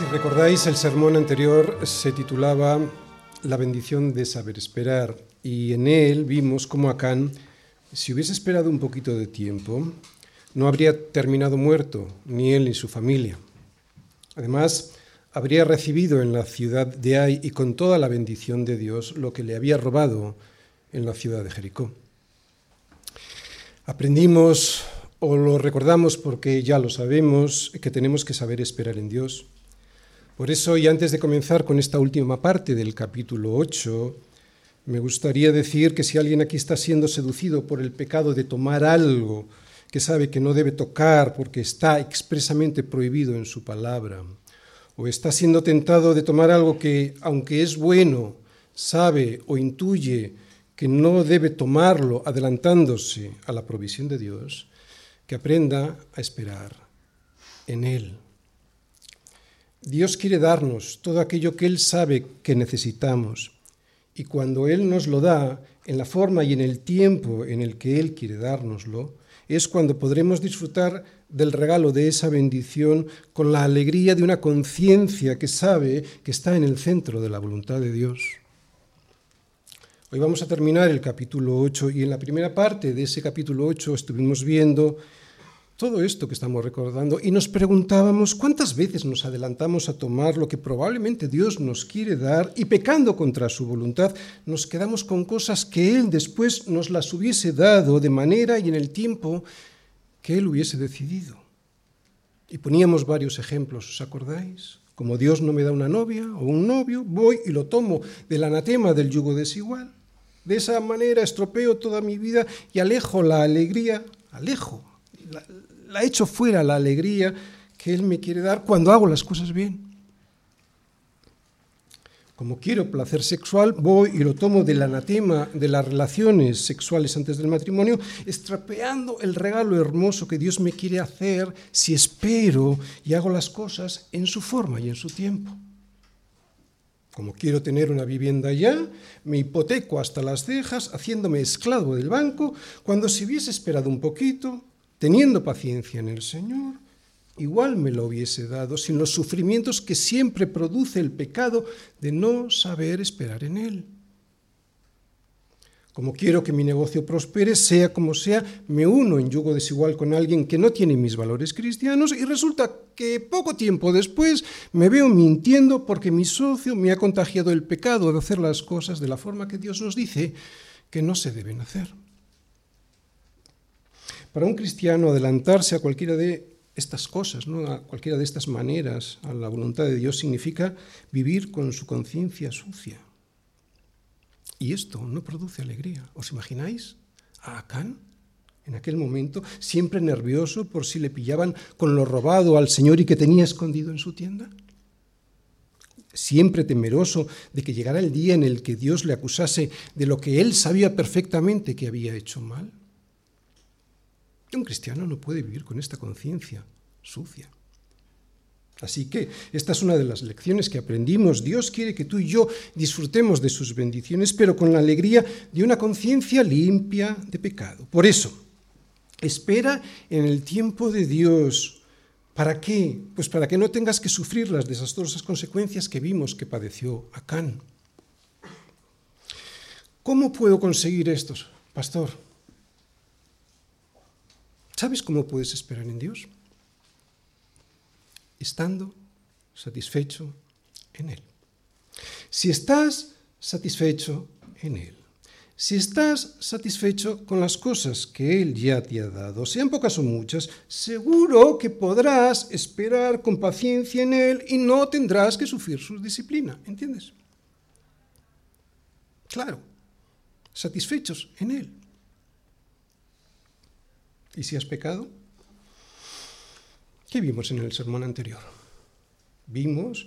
Si recordáis, el sermón anterior se titulaba La bendición de saber esperar y en él vimos cómo Acán, si hubiese esperado un poquito de tiempo, no habría terminado muerto, ni él ni su familia. Además, habría recibido en la ciudad de Ai y con toda la bendición de Dios lo que le había robado en la ciudad de Jericó. Aprendimos o lo recordamos porque ya lo sabemos, que tenemos que saber esperar en Dios por eso, y antes de comenzar con esta última parte del capítulo 8, me gustaría decir que si alguien aquí está siendo seducido por el pecado de tomar algo que sabe que no debe tocar porque está expresamente prohibido en su palabra, o está siendo tentado de tomar algo que, aunque es bueno, sabe o intuye que no debe tomarlo adelantándose a la provisión de Dios, que aprenda a esperar en Él. Dios quiere darnos todo aquello que Él sabe que necesitamos. Y cuando Él nos lo da, en la forma y en el tiempo en el que Él quiere dárnoslo, es cuando podremos disfrutar del regalo de esa bendición con la alegría de una conciencia que sabe que está en el centro de la voluntad de Dios. Hoy vamos a terminar el capítulo 8 y en la primera parte de ese capítulo 8 estuvimos viendo todo esto que estamos recordando y nos preguntábamos cuántas veces nos adelantamos a tomar lo que probablemente Dios nos quiere dar y pecando contra su voluntad nos quedamos con cosas que Él después nos las hubiese dado de manera y en el tiempo que Él hubiese decidido. Y poníamos varios ejemplos, ¿os acordáis? Como Dios no me da una novia o un novio, voy y lo tomo del anatema del yugo desigual. De esa manera estropeo toda mi vida y alejo la alegría, alejo la, la echo fuera la alegría que Él me quiere dar cuando hago las cosas bien. Como quiero placer sexual, voy y lo tomo del anatema de las relaciones sexuales antes del matrimonio, estropeando el regalo hermoso que Dios me quiere hacer si espero y hago las cosas en su forma y en su tiempo. Como quiero tener una vivienda ya, me hipoteco hasta las cejas, haciéndome esclavo del banco, cuando si hubiese esperado un poquito, teniendo paciencia en el Señor, igual me lo hubiese dado sin los sufrimientos que siempre produce el pecado de no saber esperar en Él. Como quiero que mi negocio prospere, sea como sea, me uno en yugo desigual con alguien que no tiene mis valores cristianos y resulta que poco tiempo después me veo mintiendo porque mi socio me ha contagiado el pecado de hacer las cosas de la forma que Dios nos dice que no se deben hacer. Para un cristiano adelantarse a cualquiera de estas cosas, ¿no? a cualquiera de estas maneras, a la voluntad de Dios, significa vivir con su conciencia sucia. Y esto no produce alegría. ¿Os imagináis a Acán en aquel momento, siempre nervioso por si le pillaban con lo robado al Señor y que tenía escondido en su tienda? Siempre temeroso de que llegara el día en el que Dios le acusase de lo que él sabía perfectamente que había hecho mal. Un cristiano no puede vivir con esta conciencia sucia. Así que esta es una de las lecciones que aprendimos. Dios quiere que tú y yo disfrutemos de sus bendiciones, pero con la alegría de una conciencia limpia de pecado. Por eso, espera en el tiempo de Dios. ¿Para qué? Pues para que no tengas que sufrir las desastrosas consecuencias que vimos que padeció Acán. ¿Cómo puedo conseguir esto, pastor? ¿Sabes cómo puedes esperar en Dios? Estando satisfecho en Él. Si estás satisfecho en Él, si estás satisfecho con las cosas que Él ya te ha dado, sean pocas o muchas, seguro que podrás esperar con paciencia en Él y no tendrás que sufrir su disciplina, ¿entiendes? Claro, satisfechos en Él. ¿Y si has pecado? ¿Qué vimos en el sermón anterior? Vimos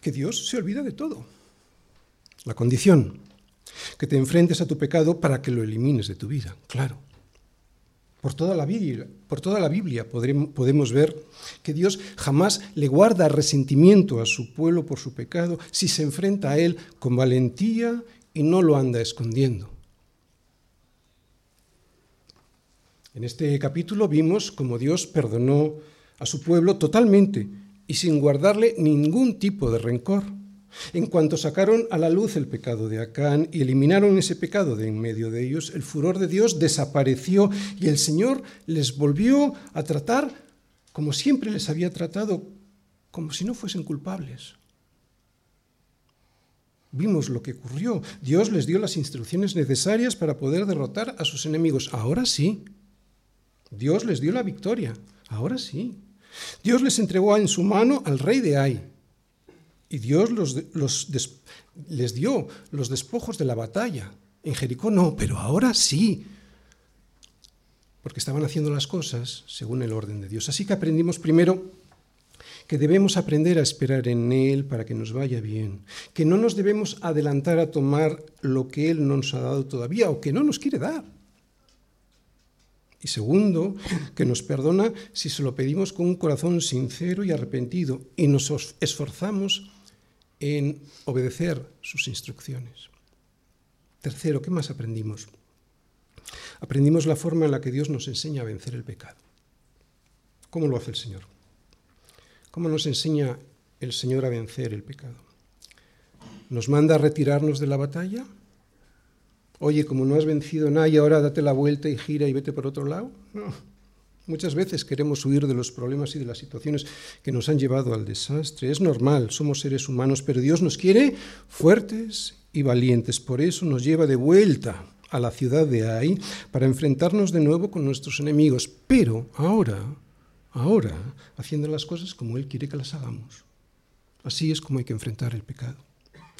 que Dios se olvida de todo. La condición, que te enfrentes a tu pecado para que lo elimines de tu vida, claro. Por toda la Biblia, podemos ver que Dios jamás le guarda resentimiento a su pueblo por su pecado si se enfrenta a él con valentía y no lo anda escondiendo. En este capítulo vimos cómo Dios perdonó a su pueblo totalmente y sin guardarle ningún tipo de rencor. En cuanto sacaron a la luz el pecado de Acán y eliminaron ese pecado de en medio de ellos, el furor de Dios desapareció y el Señor les volvió a tratar como siempre les había tratado, como si no fuesen culpables. Vimos lo que ocurrió. Dios les dio las instrucciones necesarias para poder derrotar a sus enemigos. Ahora sí. Dios les dio la victoria. Ahora sí. Dios les entregó en su mano al rey de Ai y Dios les dio los despojos de la batalla. En Jericó no, pero ahora sí. Porque estaban haciendo las cosas según el orden de Dios. Así que aprendimos primero que debemos aprender a esperar en Él para que nos vaya bien, que no nos debemos adelantar a tomar lo que Él no nos ha dado todavía o que no nos quiere dar. Y segundo, que nos perdona si se lo pedimos con un corazón sincero y arrepentido y nos esforzamos en obedecer sus instrucciones. Tercero, ¿qué más aprendimos? Aprendimos la forma en la que Dios nos enseña a vencer el pecado. ¿Cómo lo hace el Señor? ¿Cómo nos enseña el Señor a vencer el pecado? ¿Nos manda a retirarnos de la batalla? Oye, como no has vencido nadie, ahora date la vuelta y gira y vete por otro lado. No. Muchas veces queremos huir de los problemas y de las situaciones que nos han llevado al desastre. Es normal, somos seres humanos, pero Dios nos quiere fuertes y valientes. Por eso nos lleva de vuelta a la ciudad de Ai para enfrentarnos de nuevo con nuestros enemigos. Pero ahora, ahora, haciendo las cosas como Él quiere que las hagamos. Así es como hay que enfrentar el pecado.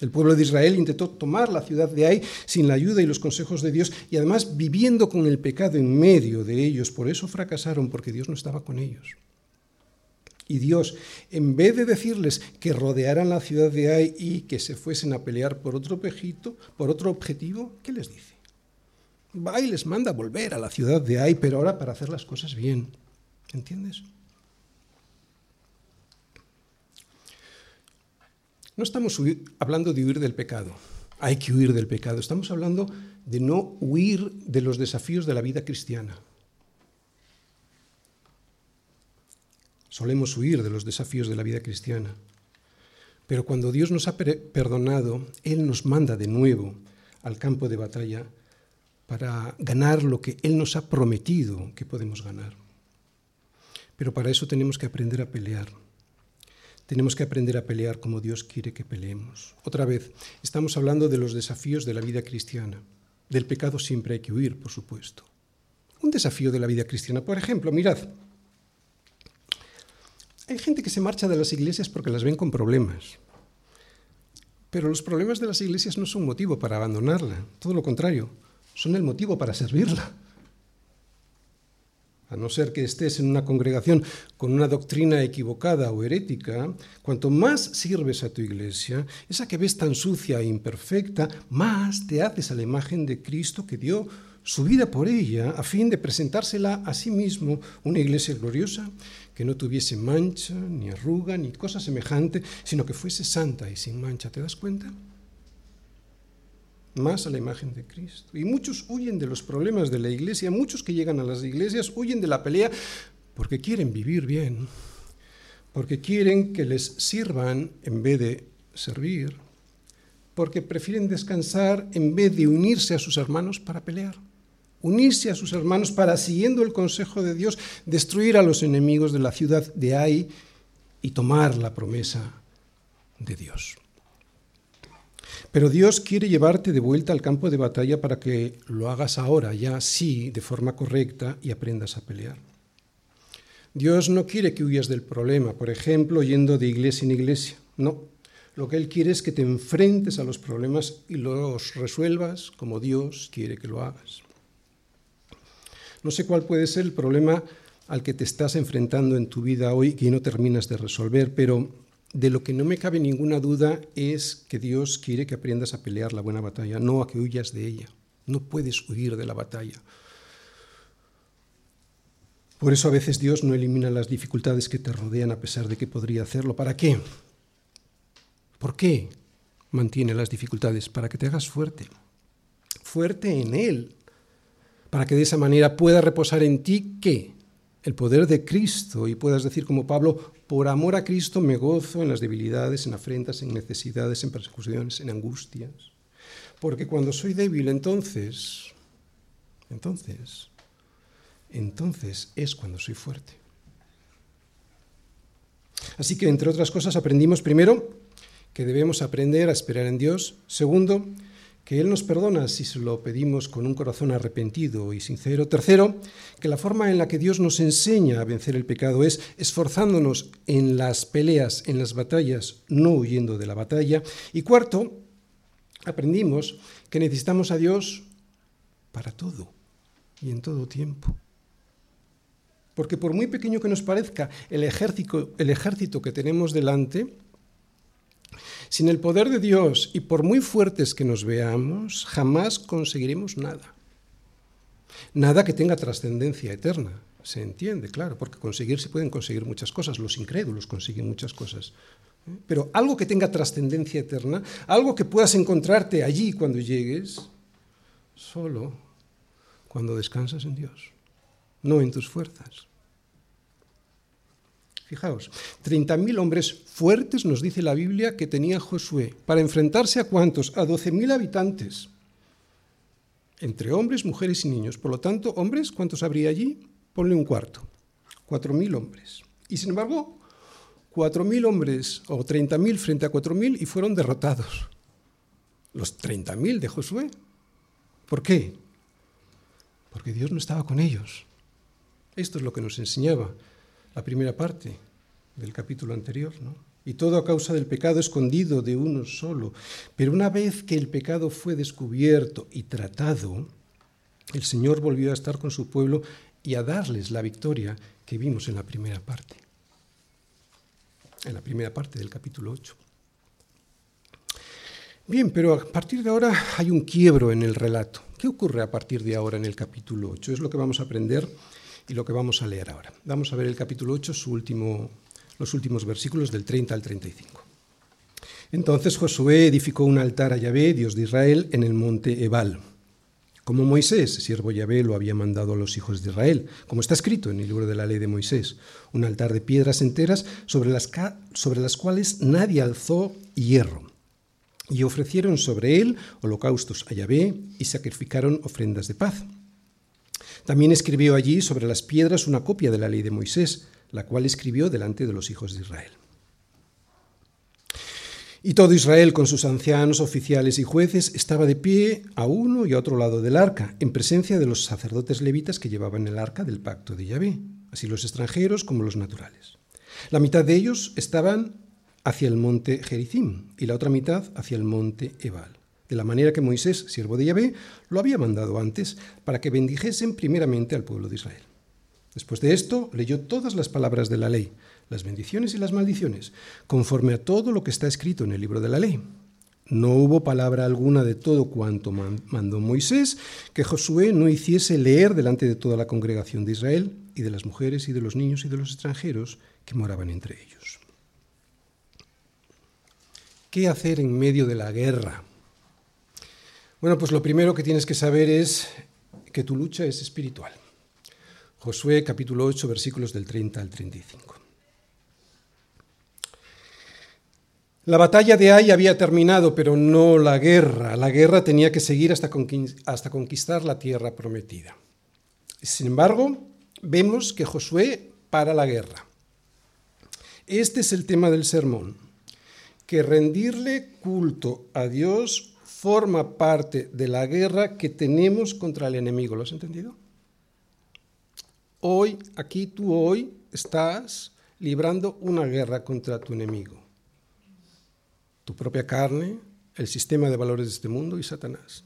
El pueblo de Israel intentó tomar la ciudad de Ai sin la ayuda y los consejos de Dios y además viviendo con el pecado en medio de ellos. Por eso fracasaron, porque Dios no estaba con ellos. Y Dios, en vez de decirles que rodearan la ciudad de Ai y que se fuesen a pelear por otro pejito, por otro objetivo, ¿qué les dice? Va y les manda volver a la ciudad de Ai, pero ahora para hacer las cosas bien. ¿Entiendes? No estamos hablando de huir del pecado, hay que huir del pecado, estamos hablando de no huir de los desafíos de la vida cristiana. Solemos huir de los desafíos de la vida cristiana, pero cuando Dios nos ha perdonado, Él nos manda de nuevo al campo de batalla para ganar lo que Él nos ha prometido que podemos ganar. Pero para eso tenemos que aprender a pelear. Tenemos que aprender a pelear como Dios quiere que peleemos. Otra vez, estamos hablando de los desafíos de la vida cristiana. Del pecado siempre hay que huir, por supuesto. Un desafío de la vida cristiana, por ejemplo, mirad, hay gente que se marcha de las iglesias porque las ven con problemas. Pero los problemas de las iglesias no son motivo para abandonarla, todo lo contrario, son el motivo para servirla a no ser que estés en una congregación con una doctrina equivocada o herética, cuanto más sirves a tu iglesia, esa que ves tan sucia e imperfecta, más te haces a la imagen de Cristo que dio su vida por ella a fin de presentársela a sí mismo una iglesia gloriosa que no tuviese mancha, ni arruga, ni cosa semejante, sino que fuese santa y sin mancha. ¿Te das cuenta? Más a la imagen de Cristo. Y muchos huyen de los problemas de la iglesia, muchos que llegan a las iglesias huyen de la pelea porque quieren vivir bien, porque quieren que les sirvan en vez de servir, porque prefieren descansar en vez de unirse a sus hermanos para pelear, unirse a sus hermanos para, siguiendo el consejo de Dios, destruir a los enemigos de la ciudad de Ai y tomar la promesa de Dios. Pero Dios quiere llevarte de vuelta al campo de batalla para que lo hagas ahora, ya sí, de forma correcta y aprendas a pelear. Dios no quiere que huyas del problema, por ejemplo, yendo de iglesia en iglesia. No. Lo que Él quiere es que te enfrentes a los problemas y los resuelvas como Dios quiere que lo hagas. No sé cuál puede ser el problema al que te estás enfrentando en tu vida hoy que no terminas de resolver, pero de lo que no me cabe ninguna duda es que Dios quiere que aprendas a pelear la buena batalla, no a que huyas de ella. No puedes huir de la batalla. Por eso a veces Dios no elimina las dificultades que te rodean a pesar de que podría hacerlo. ¿Para qué? ¿Por qué mantiene las dificultades? Para que te hagas fuerte. Fuerte en Él. Para que de esa manera pueda reposar en ti qué? El poder de Cristo y puedas decir como Pablo, por amor a Cristo me gozo en las debilidades, en afrentas, en necesidades, en persecuciones, en angustias. Porque cuando soy débil, entonces, entonces, entonces es cuando soy fuerte. Así que, entre otras cosas, aprendimos primero que debemos aprender a esperar en Dios. Segundo, que Él nos perdona si se lo pedimos con un corazón arrepentido y sincero. Tercero, que la forma en la que Dios nos enseña a vencer el pecado es esforzándonos en las peleas, en las batallas, no huyendo de la batalla. Y cuarto, aprendimos que necesitamos a Dios para todo y en todo tiempo. Porque por muy pequeño que nos parezca el ejército, el ejército que tenemos delante, sin el poder de Dios y por muy fuertes que nos veamos, jamás conseguiremos nada. Nada que tenga trascendencia eterna. Se entiende, claro, porque conseguir se pueden conseguir muchas cosas, los incrédulos consiguen muchas cosas. ¿eh? Pero algo que tenga trascendencia eterna, algo que puedas encontrarte allí cuando llegues, solo cuando descansas en Dios, no en tus fuerzas. Fijaos, 30.000 hombres fuertes nos dice la Biblia que tenía Josué para enfrentarse a cuántos? A 12.000 habitantes, entre hombres, mujeres y niños. Por lo tanto, hombres, ¿cuántos habría allí? Ponle un cuarto, 4.000 hombres. Y sin embargo, 4.000 hombres o 30.000 frente a 4.000 y fueron derrotados. Los 30.000 de Josué. ¿Por qué? Porque Dios no estaba con ellos. Esto es lo que nos enseñaba la primera parte del capítulo anterior, ¿no? Y todo a causa del pecado escondido de uno solo. Pero una vez que el pecado fue descubierto y tratado, el Señor volvió a estar con su pueblo y a darles la victoria que vimos en la primera parte. En la primera parte del capítulo 8. Bien, pero a partir de ahora hay un quiebro en el relato. ¿Qué ocurre a partir de ahora en el capítulo 8? Es lo que vamos a aprender y lo que vamos a leer ahora. Vamos a ver el capítulo 8, su último, los últimos versículos del 30 al 35. Entonces Josué edificó un altar a Yahvé, Dios de Israel, en el monte Ebal, como Moisés, siervo Yahvé, lo había mandado a los hijos de Israel, como está escrito en el libro de la ley de Moisés, un altar de piedras enteras sobre las, sobre las cuales nadie alzó hierro. Y ofrecieron sobre él holocaustos a Yahvé y sacrificaron ofrendas de paz. También escribió allí sobre las piedras una copia de la ley de Moisés, la cual escribió delante de los hijos de Israel. Y todo Israel, con sus ancianos, oficiales y jueces, estaba de pie a uno y a otro lado del arca, en presencia de los sacerdotes levitas que llevaban el arca del pacto de Yahvé, así los extranjeros como los naturales. La mitad de ellos estaban hacia el monte Gerizim y la otra mitad hacia el monte Ebal de la manera que Moisés, siervo de Yahvé, lo había mandado antes, para que bendijesen primeramente al pueblo de Israel. Después de esto, leyó todas las palabras de la ley, las bendiciones y las maldiciones, conforme a todo lo que está escrito en el libro de la ley. No hubo palabra alguna de todo cuanto mandó Moisés que Josué no hiciese leer delante de toda la congregación de Israel y de las mujeres y de los niños y de los extranjeros que moraban entre ellos. ¿Qué hacer en medio de la guerra? Bueno, pues lo primero que tienes que saber es que tu lucha es espiritual. Josué capítulo 8 versículos del 30 al 35. La batalla de Ai había terminado, pero no la guerra. La guerra tenía que seguir hasta, conquistar la tierra prometida. Sin embargo, vemos que Josué para la guerra. Este es el tema del sermón, que rendirle culto a Dios forma parte de la guerra que tenemos contra el enemigo. ¿Lo has entendido? Hoy, aquí tú hoy estás librando una guerra contra tu enemigo. Tu propia carne, el sistema de valores de este mundo y Satanás.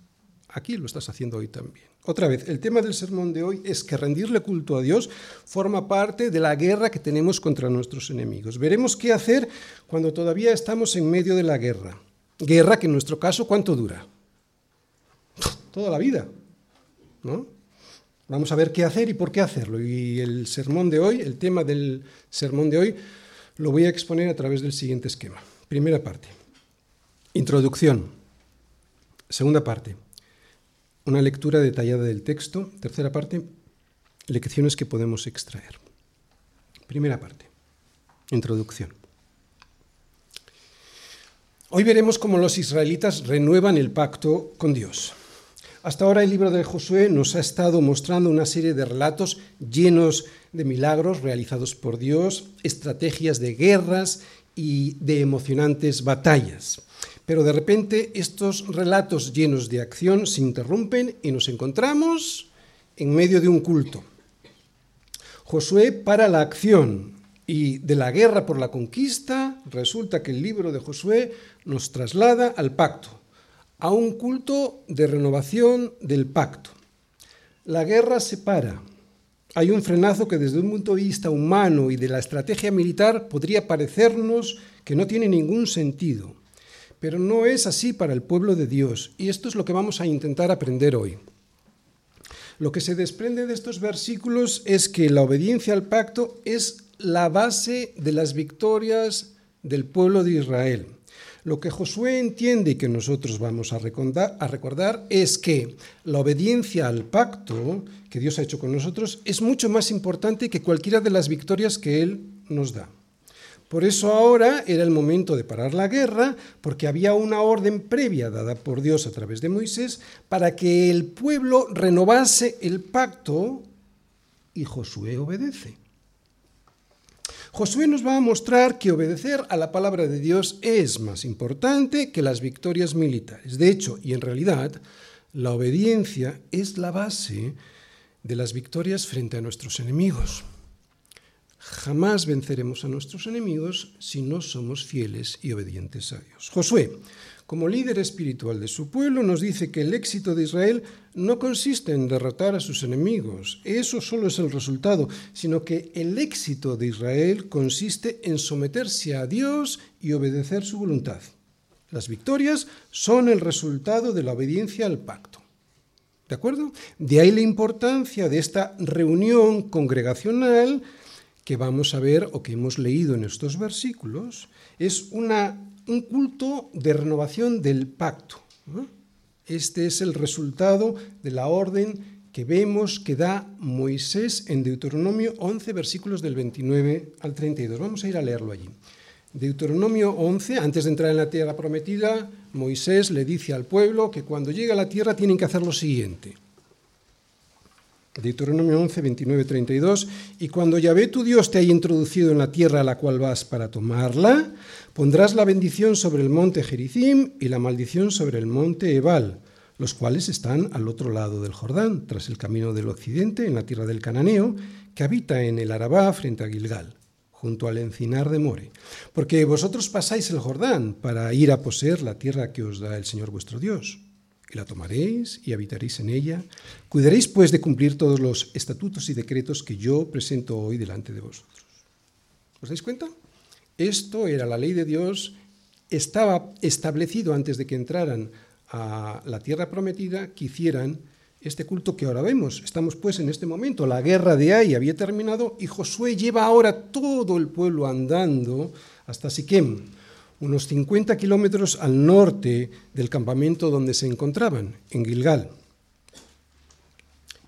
Aquí lo estás haciendo hoy también. Otra vez, el tema del sermón de hoy es que rendirle culto a Dios forma parte de la guerra que tenemos contra nuestros enemigos. Veremos qué hacer cuando todavía estamos en medio de la guerra. Guerra que en nuestro caso, ¿cuánto dura? Toda la vida, ¿no? Vamos a ver qué hacer y por qué hacerlo. Y el sermón de hoy, el tema del sermón de hoy, lo voy a exponer a través del siguiente esquema. Primera parte, introducción. Segunda parte, una lectura detallada del texto. Tercera parte, lecciones que podemos extraer. Primera parte, introducción. Hoy veremos cómo los israelitas renuevan el pacto con Dios. Hasta ahora el libro de Josué nos ha estado mostrando una serie de relatos llenos de milagros realizados por Dios, estrategias de guerras y de emocionantes batallas. Pero de repente estos relatos llenos de acción se interrumpen y nos encontramos en medio de un culto. Josué para la acción y de la guerra por la conquista resulta que el libro de Josué nos traslada al pacto, a un culto de renovación del pacto. La guerra se para. Hay un frenazo que desde un punto de vista humano y de la estrategia militar podría parecernos que no tiene ningún sentido. Pero no es así para el pueblo de Dios y esto es lo que vamos a intentar aprender hoy. Lo que se desprende de estos versículos es que la obediencia al pacto es la base de las victorias del pueblo de Israel. Lo que Josué entiende y que nosotros vamos a recordar, es que la obediencia al pacto que Dios ha hecho con nosotros es mucho más importante que cualquiera de las victorias que Él nos da. Por eso ahora era el momento de parar la guerra, porque había una orden previa dada por Dios a través de Moisés para que el pueblo renovase el pacto y Josué obedece. Josué nos va a mostrar que obedecer a la palabra de Dios es más importante que las victorias militares. De hecho, y en realidad, la obediencia es la base de las victorias frente a nuestros enemigos. Jamás venceremos a nuestros enemigos si no somos fieles y obedientes a Dios. Josué, como líder espiritual de su pueblo, nos dice que el éxito de Israel no consiste en derrotar a sus enemigos, eso solo es el resultado, sino que el éxito de Israel consiste en someterse a Dios y obedecer su voluntad. Las victorias son el resultado de la obediencia al pacto. ¿De acuerdo? De ahí la importancia de esta reunión congregacional que vamos a ver o que hemos leído en estos versículos, es una, un culto de renovación del pacto. Este es el resultado de la orden que vemos que da Moisés en Deuteronomio 11, versículos del 29 al 32. Vamos a ir a leerlo allí. Deuteronomio 11, antes de entrar en la tierra prometida, Moisés le dice al pueblo que cuando llegue a la tierra tienen que hacer lo siguiente. Deuteronomio 11, 29, 32. Y cuando Yahvé tu Dios te haya introducido en la tierra a la cual vas para tomarla, pondrás la bendición sobre el monte Gerizim y la maldición sobre el monte Ebal, los cuales están al otro lado del Jordán, tras el camino del occidente, en la tierra del Cananeo, que habita en el Arabá frente a Gilgal, junto al encinar de More. Porque vosotros pasáis el Jordán para ir a poseer la tierra que os da el Señor vuestro Dios y la tomaréis y habitaréis en ella. Cuidaréis pues de cumplir todos los estatutos y decretos que yo presento hoy delante de vosotros. ¿Os dais cuenta? Esto era la ley de Dios, estaba establecido antes de que entraran a la tierra prometida que hicieran este culto que ahora vemos. Estamos pues en este momento, la guerra de Ai había terminado y Josué lleva ahora todo el pueblo andando hasta Siquem, unos 50 kilómetros al norte del campamento donde se encontraban, en Gilgal.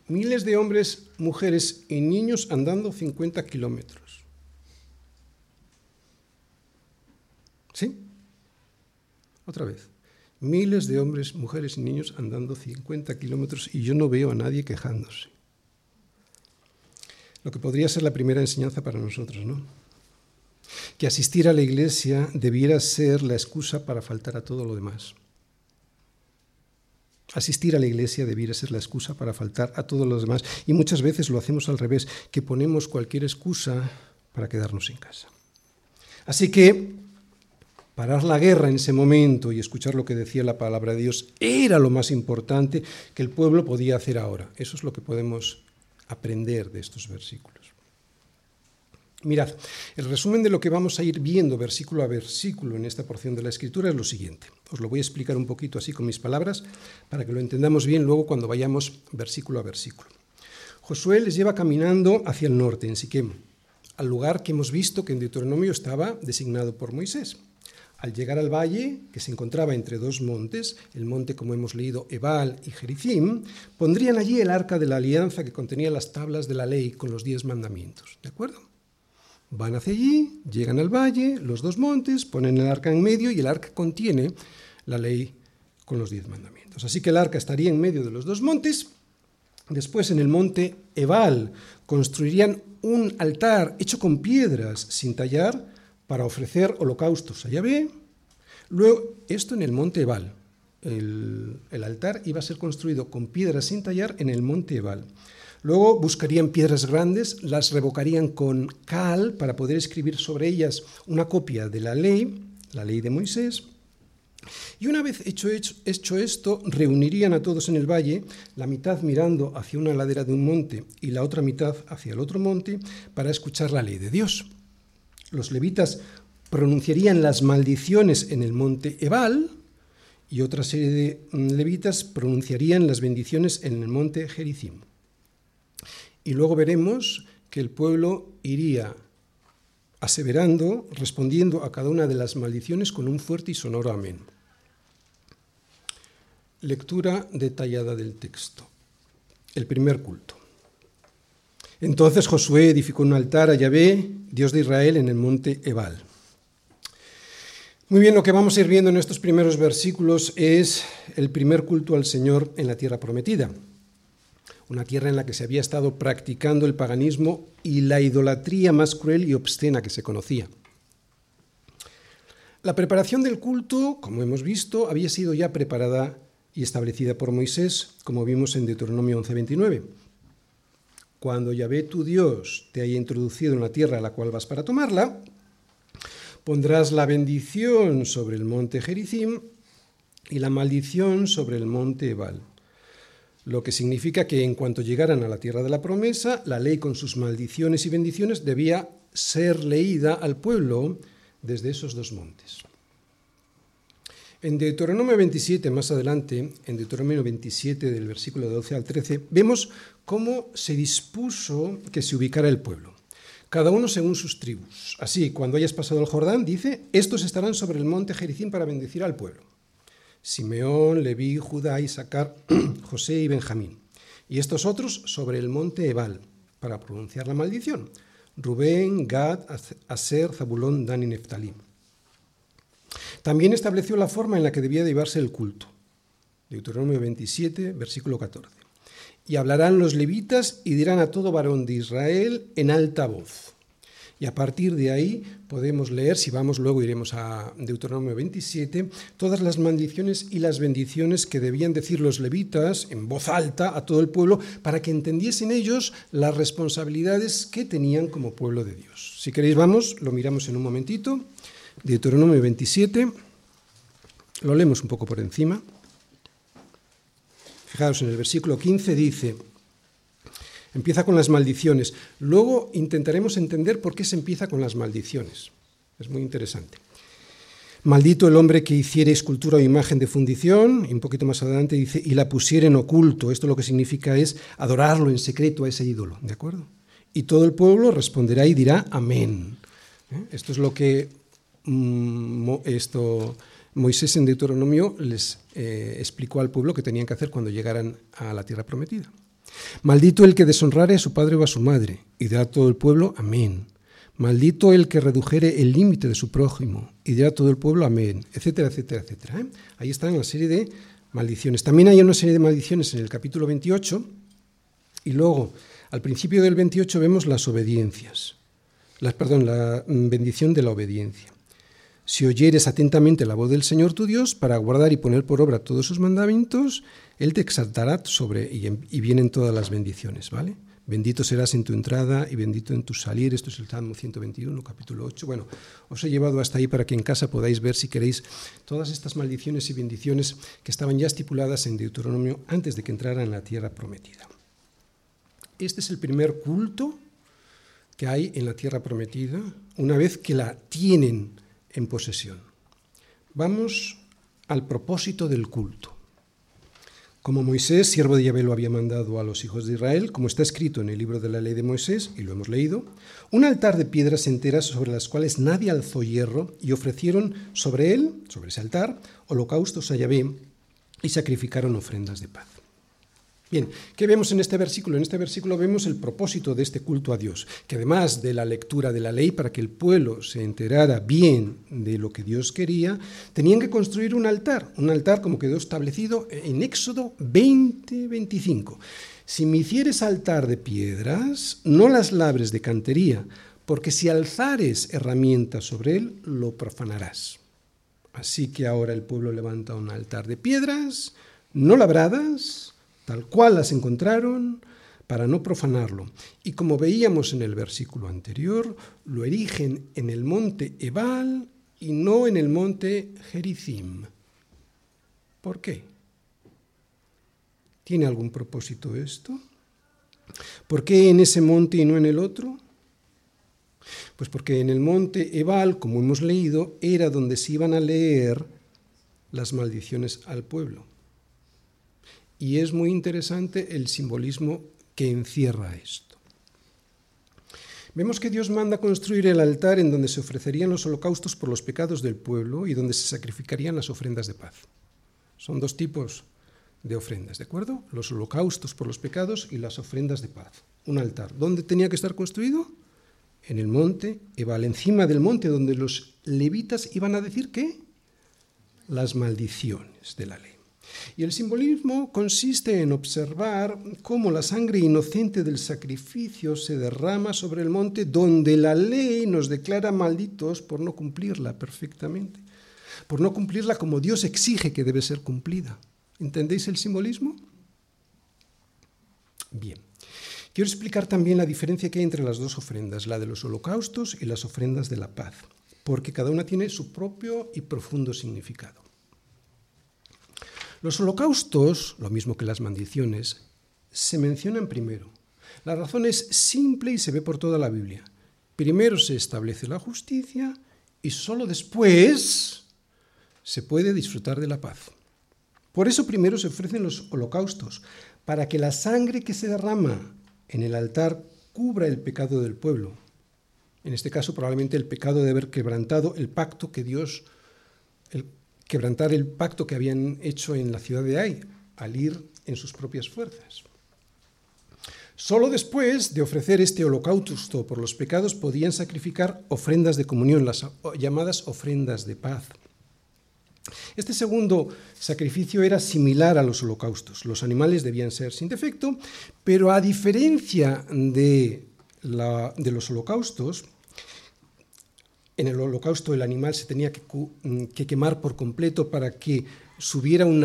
Miles de hombres, mujeres y niños andando 50 kilómetros. ¿Sí? Otra vez. Miles de hombres, mujeres y niños andando 50 kilómetros y yo no veo a nadie quejándose. Lo que podría ser la primera enseñanza para nosotros, ¿no? Que asistir a la iglesia debiera ser la excusa para faltar a todo lo demás. Asistir a la iglesia debiera ser la excusa para faltar a todos los demás. Y muchas veces lo hacemos al revés, que ponemos cualquier excusa para quedarnos en casa. Así que parar la guerra en ese momento y escuchar lo que decía la palabra de Dios era lo más importante que el pueblo podía hacer ahora. Eso es lo que podemos aprender de estos versículos. Mirad, el resumen de lo que vamos a ir viendo versículo a versículo en esta porción de la Escritura es lo siguiente. Os lo voy a explicar un poquito así con mis palabras para que lo entendamos bien luego cuando vayamos versículo a versículo. Josué les lleva caminando hacia el norte, en Siquem, al lugar que hemos visto que en Deuteronomio estaba designado por Moisés. Al llegar al valle, que se encontraba entre dos montes, el monte, como hemos leído, Ebal y Jericim, pondrían allí el arca de la alianza que contenía las tablas de la ley con los diez mandamientos. ¿De acuerdo? Van hacia allí, llegan al valle, los dos montes, ponen el arca en medio y el arca contiene la ley con los diez mandamientos. Así que el arca estaría en medio de los dos montes. Después, en el monte Ebal, construirían un altar hecho con piedras sin tallar para ofrecer holocaustos a Yahvé. Luego, esto en el monte Ebal. El, el, altar iba a ser construido con piedras sin tallar en el monte Ebal. Luego buscarían piedras grandes, las revocarían con cal para poder escribir sobre ellas una copia de la ley, la ley de Moisés. Y una vez hecho, esto, reunirían a todos en el valle, la mitad mirando hacia una ladera de un monte y la otra mitad hacia el otro monte, para escuchar la ley de Dios. Los levitas pronunciarían las maldiciones en el monte Ebal y otra serie de mm, levitas pronunciarían las bendiciones en el monte Gerizim. Y luego veremos que el pueblo iría aseverando, respondiendo a cada una de las maldiciones con un fuerte y sonoro amén. Lectura detallada del texto. El primer culto. Entonces Josué edificó un altar a Yahvé, Dios de Israel, en el monte Ebal. Muy bien, lo que vamos a ir viendo en estos primeros versículos es el primer culto al Señor en la tierra prometida, una tierra en la que se había estado practicando el paganismo y la idolatría más cruel y obscena que se conocía. La preparación del culto, como hemos visto, había sido ya preparada y establecida por Moisés, como vimos en Deuteronomio 11:29. Cuando Yahvé tu Dios te haya introducido en la tierra a la cual vas para tomarla, pondrás la bendición sobre el monte Gerizim y la maldición sobre el monte Ebal. Lo que significa que en cuanto llegaran a la tierra de la promesa, la ley con sus maldiciones y bendiciones debía ser leída al pueblo desde esos dos montes. En Deuteronomio 27, más adelante, en Deuteronomio 27 del versículo 12 al 13, vemos cómo se dispuso que se ubicara el pueblo, cada uno según sus tribus. Así, cuando hayas pasado el Jordán, dice, estos estarán sobre el monte Jericín para bendecir al pueblo. Simeón, Leví, Judá, Isaacar, José y Benjamín. Y estos otros sobre el monte Ebal, para pronunciar la maldición. Rubén, Gad, Aser, Zabulón, Dan y Neftalí. También estableció la forma en la que debía llevarse el culto. Deuteronomio 27, versículo 14. Y hablarán los levitas y dirán a todo varón de Israel en alta voz. Y a partir de ahí podemos leer, si vamos luego iremos a Deuteronomio 27, todas las maldiciones y las bendiciones que debían decir los levitas en voz alta a todo el pueblo para que entendiesen ellos las responsabilidades que tenían como pueblo de Dios. Si queréis vamos, lo miramos en un momentito. Deuteronomio 27, lo leemos un poco por encima. Fijaos, en el versículo 15 dice, empieza con las maldiciones. Luego intentaremos entender por qué se empieza con las maldiciones. Es muy interesante. Maldito el hombre que hiciere escultura o imagen de fundición, y un poquito más adelante dice, y la pusiera en oculto. Esto lo que significa es adorarlo en secreto a ese ídolo, ¿de acuerdo? Y todo el pueblo responderá y dirá amén. ¿Eh? Esto es lo que Mm, esto, Moisés en Deuteronomio les eh, explicó al pueblo que tenían que hacer cuando llegaran a la tierra prometida. Maldito el que deshonrare a su padre o a su madre, y dirá todo el pueblo, amén. Maldito el que redujere el límite de su prójimo, y dirá todo el pueblo, amén, etcétera, etcétera, etcétera. ¿eh? Ahí están una serie de maldiciones. También hay una serie de maldiciones en el capítulo 28, y luego, al principio del 28, vemos las obediencias. Las, perdón, la mm, bendición de la obediencia. Si oyeres atentamente la voz del Señor tu Dios para guardar y poner por obra todos sus mandamientos, Él te exaltará sobre y, vienen todas las bendiciones, ¿vale? Bendito serás en tu entrada y bendito en tu salir. Esto es el Salmo 121, capítulo 8. Bueno, os he llevado hasta ahí para que en casa podáis ver, si queréis, todas estas maldiciones y bendiciones que estaban ya estipuladas en Deuteronomio antes de que entrara en la tierra prometida. Este es el primer culto que hay en la tierra prometida, una vez que la tienen en posesión. Vamos al propósito del culto. como Moisés, siervo de Yahvé, lo había mandado a los hijos de Israel, como está escrito en el libro de la ley de Moisés, y lo hemos leído, un altar de piedras enteras sobre las cuales nadie alzó hierro, y ofrecieron sobre él, sobre ese altar, holocaustos a Yahvé, y sacrificaron ofrendas de paz. Bien, ¿qué vemos en este versículo? En este versículo vemos el propósito de este culto a Dios, que además de la lectura de la ley para que el pueblo se enterara bien de lo que Dios quería, tenían que construir un altar, un altar como quedó establecido en Éxodo 20:25. Si me hicieres altar de piedras, no las labres de cantería, porque si alzares herramientas sobre él, lo profanarás. Así que ahora el pueblo levanta un altar de piedras, no labradas, tal cual las encontraron, para no profanarlo. Y como veíamos en el versículo anterior, lo erigen en el monte Ebal y no en el monte Gerizim. ¿Por qué? ¿Tiene algún propósito esto? ¿Por qué en ese monte y no en el otro? Pues porque en el monte Ebal, como hemos leído, era donde se iban a leer las maldiciones al pueblo. Y es muy interesante el simbolismo que encierra esto. Vemos que Dios manda construir el altar en donde se ofrecerían los holocaustos por los pecados del pueblo y donde se sacrificarían las ofrendas de paz. Son dos tipos de ofrendas, ¿de acuerdo? Los holocaustos por los pecados y las ofrendas de paz. Un altar. ¿Dónde tenía que estar construido? En el monte Ebal, encima del monte donde los levitas iban a decir qué? Las maldiciones de la ley. Y el simbolismo consiste en observar cómo la sangre inocente del sacrificio se derrama sobre el monte donde la ley nos declara malditos por no cumplirla perfectamente, por no cumplirla como Dios exige que debe ser cumplida. ¿Entendéis el simbolismo? Bien. Quiero explicar también la diferencia que hay entre las dos ofrendas, la de los holocaustos y las ofrendas de la paz, porque cada una tiene su propio y profundo significado. Los holocaustos, lo mismo que las maldiciones, se mencionan primero. La razón es simple y se ve por toda la Biblia. Primero se establece la justicia y solo después se puede disfrutar de la paz. Por eso primero se ofrecen los holocaustos, para que la sangre que se derrama en el altar cubra el pecado del pueblo. En este caso probablemente el pecado de haber quebrantado el pacto que Dios, quebrantar el pacto que habían hecho en la ciudad de Ai, al ir en sus propias fuerzas. Solo después de ofrecer este holocausto por los pecados podían sacrificar ofrendas de comunión, las llamadas ofrendas de paz. Este segundo sacrificio era similar a los holocaustos. Los animales debían ser sin defecto, pero a diferencia de, de los holocaustos, en el holocausto el animal se tenía mm, que, quemar por completo para que subiera un,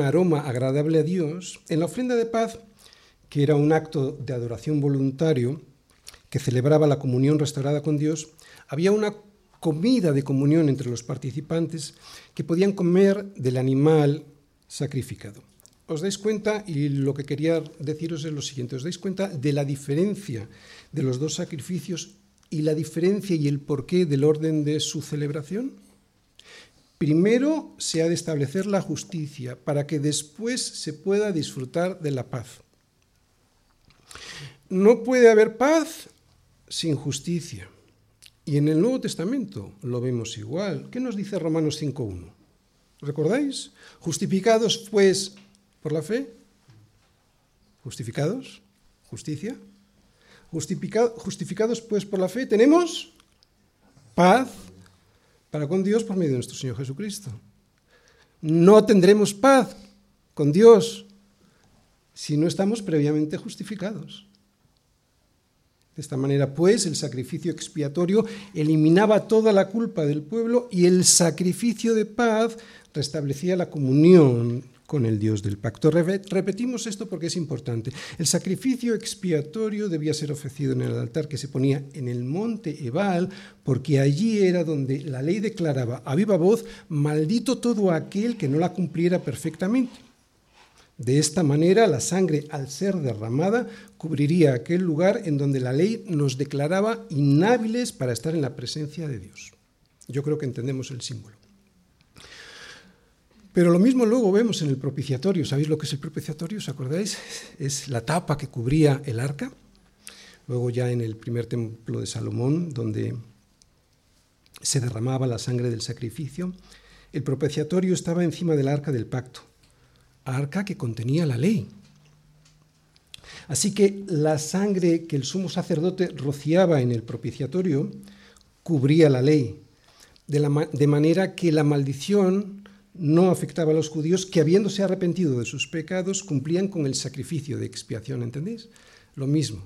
aroma agradable a Dios. En la ofrenda de paz, que era un acto de adoración voluntario que celebraba la comunión restaurada con Dios, había una comida de comunión entre los participantes que podían comer del animal sacrificado. Os dais cuenta, y lo que quería deciros es lo siguiente, os dais cuenta de la diferencia de los dos sacrificios y la diferencia y el porqué del orden de su celebración? Primero se ha de establecer la justicia para que después se pueda disfrutar de la paz. No puede haber paz sin justicia. Y en el Nuevo Testamento lo vemos igual. ¿Qué nos dice Romanos 5.1? ¿Recordáis? Justificados pues por la fe. Justificados. Justicia justificados pues por la fe, tenemos paz para con Dios por medio de nuestro Señor Jesucristo. No tendremos paz con Dios si no estamos previamente justificados. De esta manera, pues, el sacrificio expiatorio eliminaba toda la culpa del pueblo y el sacrificio de paz restablecía la comunión con el Dios del pacto. Repetimos esto porque es importante. El sacrificio expiatorio debía ser ofrecido en el altar que se ponía en el monte Ebal, porque allí era donde la ley declaraba a viva voz, maldito todo aquel que no la cumpliera perfectamente. De esta manera, la sangre, al ser derramada, cubriría aquel lugar en donde la ley nos declaraba inhábiles para estar en la presencia de Dios. Yo creo que entendemos el símbolo. Pero lo mismo luego vemos en el propiciatorio. ¿Sabéis lo que es el propiciatorio? ¿Os acordáis? Es la tapa que cubría el arca. Luego ya en el primer templo de Salomón, donde se derramaba la sangre del sacrificio, el propiciatorio estaba encima del arca del pacto, arca que contenía la ley. Así que la sangre que el sumo sacerdote rociaba en el propiciatorio cubría la ley, de, de manera que la maldición no afectaba a los judíos que habiéndose arrepentido de sus pecados cumplían con el sacrificio de expiación, ¿entendéis? Lo mismo.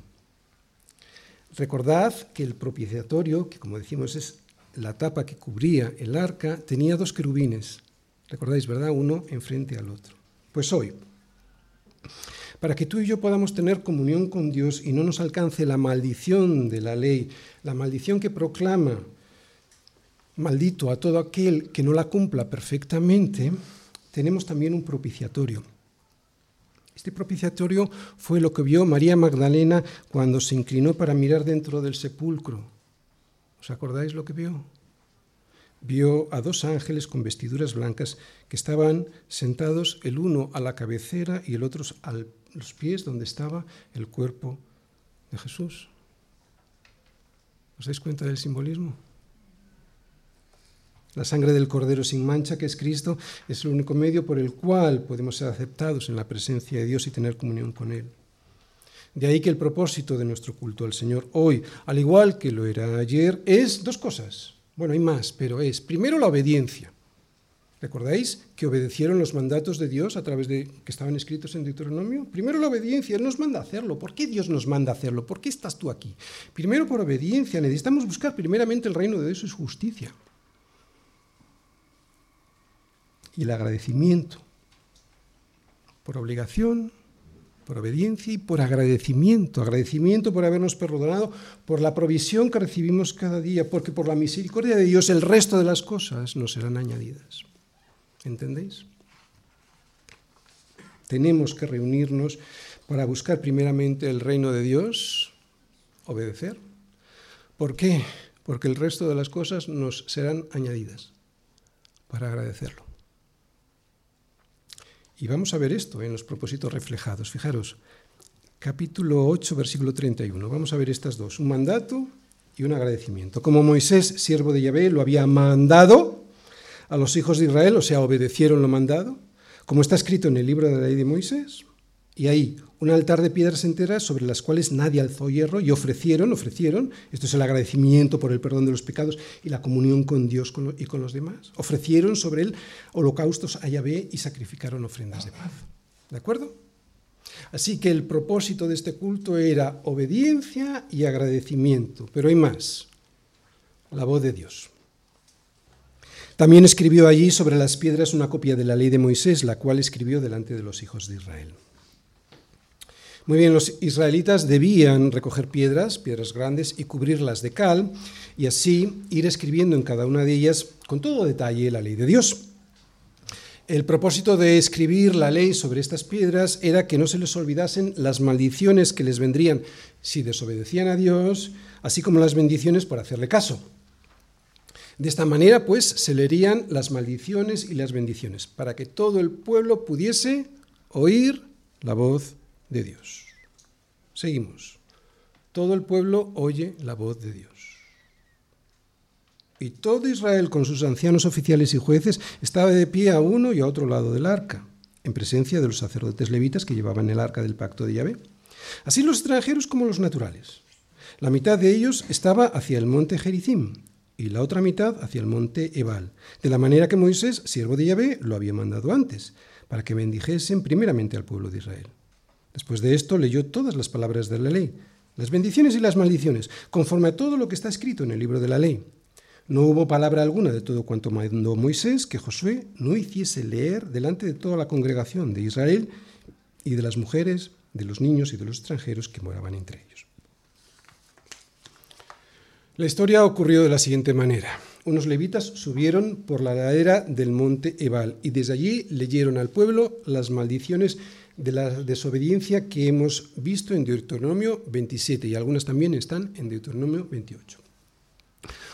Recordad que el propiciatorio, que como decimos es la tapa que cubría el arca, tenía dos querubines. ¿Recordáis, verdad? Uno enfrente al otro. Pues hoy, para que tú y yo podamos tener comunión con Dios y no nos alcance la maldición de la ley, la maldición que proclama maldito a todo aquel que no la cumpla perfectamente, tenemos también un propiciatorio. Este propiciatorio fue lo que vio María Magdalena cuando se inclinó para mirar dentro del sepulcro. ¿Os acordáis lo que vio? Vio a dos ángeles con vestiduras blancas que estaban sentados el uno a la cabecera y el otro a los pies donde estaba el cuerpo de Jesús. ¿Os dais cuenta del simbolismo? La sangre del Cordero sin mancha, que es Cristo, es el único medio por el cual podemos ser aceptados en la presencia de Dios y tener comunión con Él. De ahí que el propósito de nuestro culto al Señor hoy, al igual que lo era ayer, es dos cosas. Bueno, hay más, pero es primero la obediencia. ¿Recordáis que obedecieron los mandatos de Dios a través de que estaban escritos en Deuteronomio? Primero la obediencia, Él nos manda hacerlo. ¿Por qué Dios nos manda hacerlo? ¿Por qué estás tú aquí? Primero por obediencia, necesitamos buscar primeramente el reino de Dios y su justicia. Y el agradecimiento. Por obligación, por obediencia y por agradecimiento. Agradecimiento por habernos perdonado, por la provisión que recibimos cada día, porque por la misericordia de Dios el resto de las cosas nos serán añadidas. ¿Entendéis? Tenemos que reunirnos para buscar primeramente el reino de Dios, obedecer. ¿Por qué? Porque el resto de las cosas nos serán añadidas para agradecerlo. Y vamos a ver esto en los propósitos reflejados. Fijaros, capítulo 8, versículo 31. Vamos a ver estas dos, un mandato y un agradecimiento. Como Moisés, siervo de Yahvé, lo había mandado, a los hijos de Israel, o sea, obedecieron lo mandado, como está escrito en el libro de la ley de Moisés, y ahí un altar de piedras enteras sobre las cuales nadie alzó hierro y ofrecieron, ofrecieron, esto es el agradecimiento por el perdón de los pecados y la comunión con Dios y con los demás, ofrecieron sobre él holocaustos a Yahvé y sacrificaron ofrendas de paz. ¿De acuerdo? Así que el propósito de este culto era obediencia y agradecimiento, pero hay más, la voz de Dios. También escribió allí sobre las piedras una copia de la ley de Moisés, la cual escribió delante de los hijos de Israel. Muy bien, los israelitas debían recoger piedras, piedras grandes, y cubrirlas de cal, y así ir escribiendo en cada una de ellas con todo detalle la ley de Dios. El propósito de escribir la ley sobre estas piedras era que no se les olvidasen las maldiciones que les vendrían si desobedecían a Dios, así como las bendiciones por hacerle caso. De esta manera, pues, se leerían las maldiciones y las bendiciones, para que todo el pueblo pudiese oír la voz de Dios. Seguimos. Todo el pueblo oye la voz de Dios. Y todo Israel, con sus ancianos oficiales y jueces, estaba de pie a uno y a otro lado del arca, en presencia de los sacerdotes levitas que llevaban el arca del pacto de Yahvé. Así los extranjeros como los naturales. La mitad de ellos estaba hacia el monte Gerizim, y la otra mitad hacia el monte Ebal, de la manera que Moisés, siervo de Yahvé, lo había mandado antes, para que bendijesen primeramente al pueblo de Israel. Después de esto leyó todas las palabras de la ley, las bendiciones y las maldiciones, conforme a todo lo que está escrito en el libro de la ley. No hubo palabra alguna de todo cuanto mandó Moisés que Josué no hiciese leer delante de toda la congregación de Israel y de las mujeres, de los niños y de los extranjeros que moraban entre ellos. La historia ocurrió de la siguiente manera. Unos levitas subieron por la ladera del monte Ebal y desde allí leyeron al pueblo las maldiciones de la desobediencia que hemos visto en Deuteronomio 27 y algunas también están en Deuteronomio 28.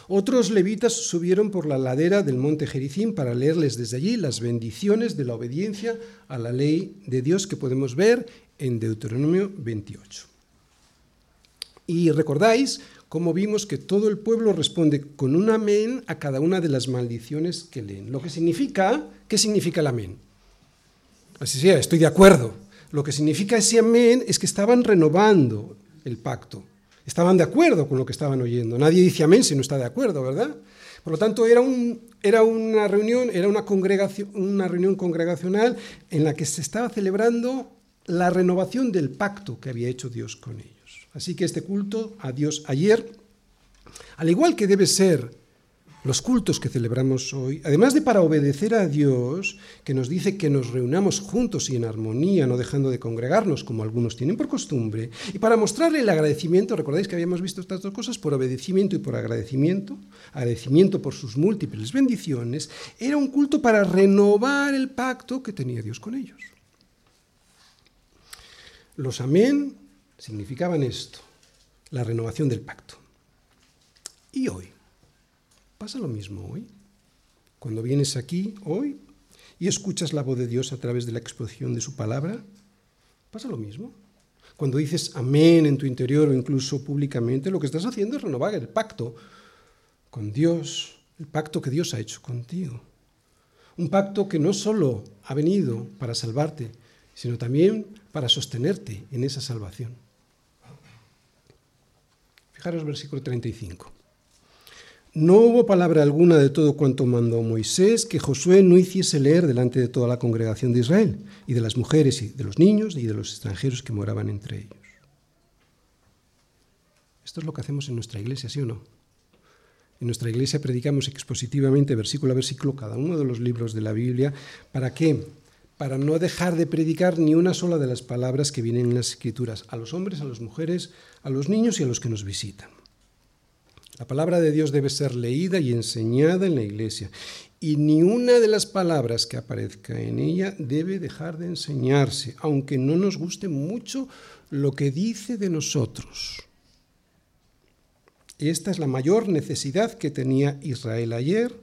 Otros levitas subieron por la ladera del monte Jericín para leerles desde allí las bendiciones de la obediencia a la ley de Dios que podemos ver en Deuteronomio 28. Y recordáis cómo vimos que todo el pueblo responde con un amén a cada una de las maldiciones que leen. Lo que significa, ¿qué significa el amén? Así sea, estoy de acuerdo. Lo que significa ese amén es que estaban renovando el pacto. Estaban de acuerdo con lo que estaban oyendo. Nadie dice amén si no está de acuerdo, ¿verdad? Por lo tanto, era, un, era una reunión, era una, congregación, una reunión congregacional en la que se estaba celebrando la renovación del pacto que había hecho Dios con ellos. Así que este culto a Dios ayer, al igual que debe ser los cultos que celebramos hoy, además de para obedecer a Dios, que nos dice que nos reunamos juntos y en armonía, no dejando de congregarnos como algunos tienen por costumbre, y para mostrarle el agradecimiento, recordáis que habíamos visto estas dos cosas, por obedecimiento y por agradecimiento, agradecimiento por sus múltiples bendiciones, era un culto para renovar el pacto que tenía Dios con ellos. Los amén significaban esto, la renovación del pacto. Y hoy, ¿Pasa lo mismo hoy? Cuando vienes aquí hoy y escuchas la voz de Dios a través de la exposición de su palabra, ¿pasa lo mismo? Cuando dices amén en tu interior o incluso públicamente, lo que estás haciendo es renovar el pacto con Dios, el pacto que Dios ha hecho contigo. Un pacto que no solo ha venido para salvarte, sino también para sostenerte en esa salvación. Fijaros versículo 35. No hubo palabra alguna de todo cuanto mandó Moisés que Josué no hiciese leer delante de toda la congregación de Israel, y de las mujeres y de los niños y de los extranjeros que moraban entre ellos. Esto es lo que hacemos en nuestra iglesia, ¿sí o no? En nuestra iglesia predicamos expositivamente, versículo a versículo, cada uno de los libros de la Biblia. ¿Para qué? Para no dejar de predicar ni una sola de las palabras que vienen en las escrituras, a los hombres, a las mujeres, a los niños y a los que nos visitan. La palabra de Dios debe ser leída y enseñada en la iglesia. Y ni una de las palabras que aparezca en ella debe dejar de enseñarse, aunque no nos guste mucho lo que dice de nosotros. Esta es la mayor necesidad que tenía Israel ayer.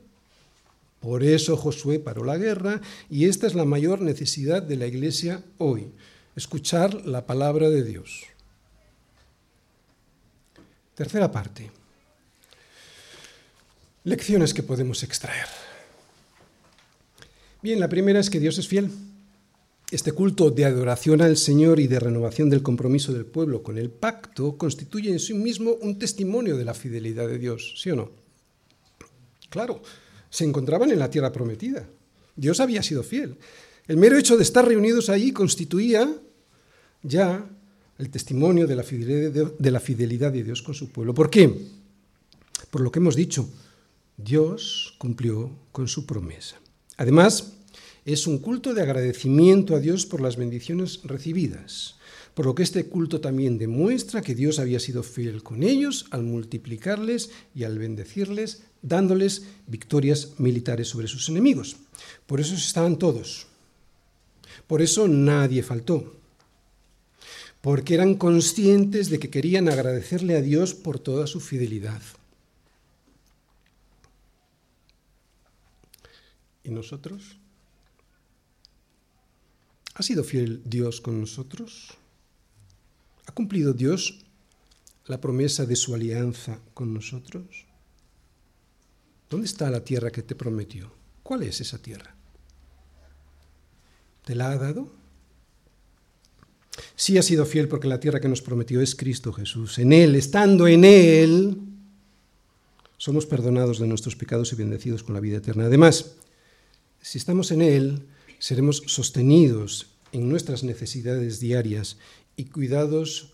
Por eso Josué paró la guerra y esta es la mayor necesidad de la iglesia hoy, escuchar la palabra de Dios. Tercera parte. Lecciones que podemos extraer. Bien, la primera es que Dios es fiel. Este culto de adoración al Señor y de renovación del compromiso del pueblo con el pacto constituye en sí mismo un testimonio de la fidelidad de Dios, ¿sí o no? Claro, se encontraban en la tierra prometida. Dios había sido fiel. El mero hecho de estar reunidos allí constituía ya el testimonio de la fidelidad de, Dios con su pueblo. ¿Por qué? Por lo que hemos dicho, Dios cumplió con su promesa. Además, es un culto de agradecimiento a Dios por las bendiciones recibidas, por lo que este culto también demuestra que Dios había sido fiel con ellos al multiplicarles y al bendecirles, dándoles victorias militares sobre sus enemigos. Por eso estaban todos. Por eso nadie faltó. Porque eran conscientes de que querían agradecerle a Dios por toda su fidelidad. ¿Y nosotros? ¿Ha sido fiel Dios con nosotros? ¿Ha cumplido Dios la promesa de su alianza con nosotros? ¿Dónde está la tierra que te prometió? ¿Cuál es esa tierra? ¿Te la ha dado? Sí ha sido fiel porque la tierra que nos prometió es Cristo Jesús. En Él, estando en Él, somos perdonados de nuestros pecados y bendecidos con la vida eterna. Además, si estamos en Él, seremos sostenidos en nuestras necesidades diarias y cuidados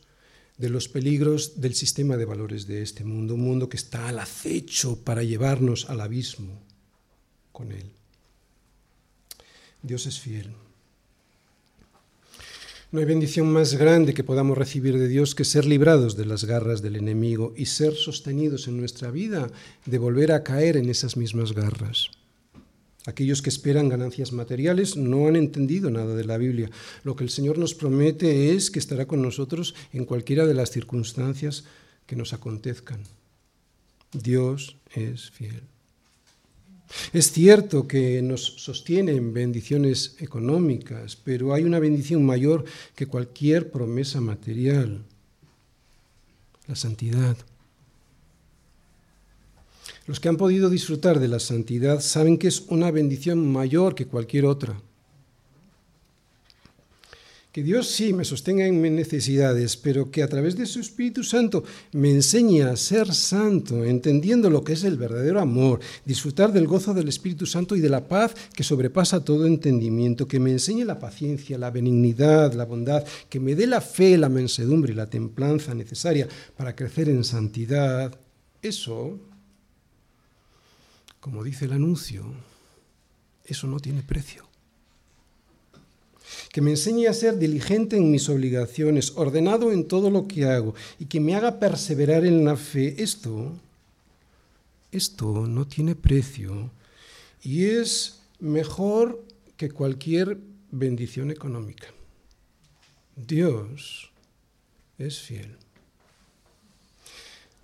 de los peligros del sistema de valores de este mundo, un mundo que está al acecho para llevarnos al abismo con Él. Dios es fiel. No hay bendición más grande que podamos recibir de Dios que ser librados de las garras del enemigo y ser sostenidos en nuestra vida de volver a caer en esas mismas garras. Aquellos que esperan ganancias materiales no han entendido nada de la Biblia. Lo que el Señor nos promete es que estará con nosotros en cualquiera de las circunstancias que nos acontezcan. Dios es fiel. Es cierto que nos sostienen bendiciones económicas, pero hay una bendición mayor que cualquier promesa material, la santidad. Los que han podido disfrutar de la santidad saben que es una bendición mayor que cualquier otra. Que Dios sí me sostenga en mis necesidades, pero que a través de su Espíritu Santo me enseñe a ser santo, entendiendo lo que es el verdadero amor, disfrutar del gozo del Espíritu Santo y de la paz que sobrepasa todo entendimiento, que me enseñe la paciencia, la benignidad, la bondad, que me dé la fe, la mansedumbre y la templanza necesaria para crecer en santidad. Eso, como dice el anuncio, eso no tiene precio que me enseñe a ser diligente en mis obligaciones, ordenado en todo lo que hago y que me haga perseverar en la fe. Esto, esto no tiene precio y es mejor que cualquier bendición económica. Dios es fiel.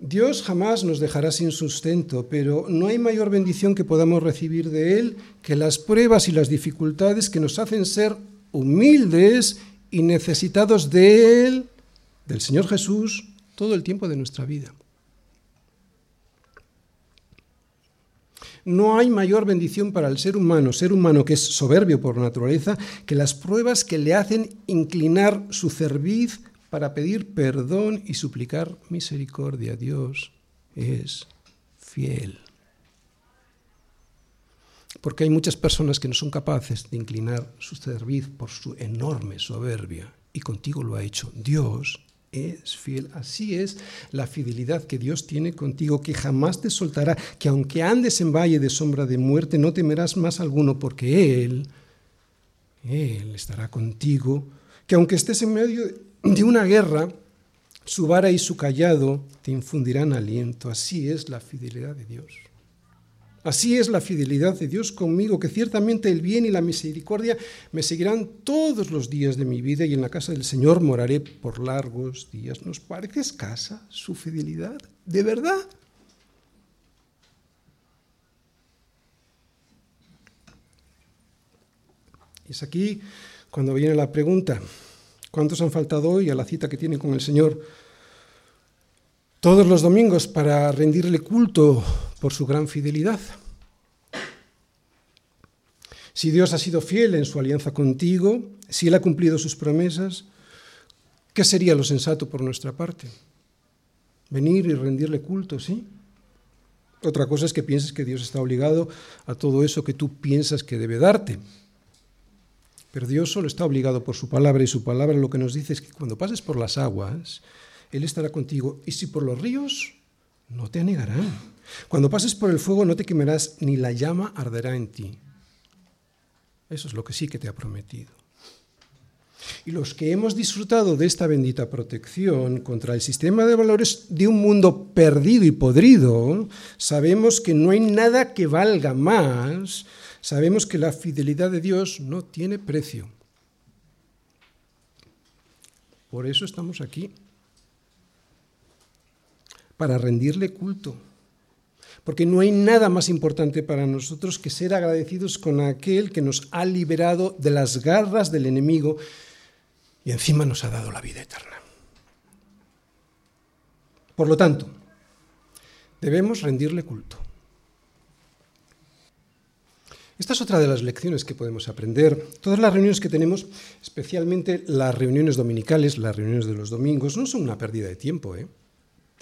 Dios jamás nos dejará sin sustento, pero no hay mayor bendición que podamos recibir de Él que las pruebas y las dificultades que nos hacen ser humildes y necesitados de Él, del Señor Jesús, todo el tiempo de nuestra vida. No hay mayor bendición para el ser humano, ser humano que es soberbio por naturaleza, que las pruebas que le hacen inclinar su cerviz para pedir perdón y suplicar misericordia. Dios es fiel porque hay muchas personas que no son capaces de inclinar su cerviz por su enorme soberbia, y contigo lo ha hecho. Dios es fiel. Así es la fidelidad que Dios tiene contigo, que jamás te soltará, que aunque andes en valle de sombra de muerte, no temerás más alguno, porque Él, Él estará contigo, que aunque estés en medio de una guerra, su vara y su callado te infundirán aliento. Así es la fidelidad de Dios. Así es la fidelidad de Dios conmigo, que ciertamente el bien y la misericordia me seguirán todos los días de mi vida y en la casa del Señor moraré por largos días. ¿Nos parece escasa su fidelidad? ¿De verdad? Es aquí cuando viene la pregunta, ¿cuántos han faltado hoy a la cita que tienen con el Señor todos los domingos para rendirle culto por su gran fidelidad. Si Dios ha sido fiel en su alianza contigo, si Él ha cumplido sus promesas, ¿qué sería lo sensato por nuestra parte? Venir y rendirle culto, ¿sí? Otra cosa es que pienses que Dios está obligado a todo eso que tú piensas que debe darte. Pero Dios solo está obligado por su palabra y su palabra lo que nos dice es que cuando pases por las aguas, Él estará contigo. Y si por los ríos, no te anegarán. Cuando pases por el fuego no te quemarás, ni la llama arderá en ti. Eso es lo que sí que te ha prometido. Y los que hemos disfrutado de esta bendita protección contra el sistema de valores de un mundo perdido y podrido, sabemos que no hay nada que valga más, sabemos que la fidelidad de Dios no tiene precio. Por eso estamos aquí, para rendirle culto porque no hay nada más importante para nosotros que ser agradecidos con aquel que nos ha liberado de las garras del enemigo y encima nos ha dado la vida eterna. Por lo tanto, debemos rendirle culto. Esta es otra de las lecciones que podemos aprender. Todas las reuniones que tenemos, especialmente las reuniones dominicales, las reuniones de los domingos, no son una pérdida de tiempo. ¿eh?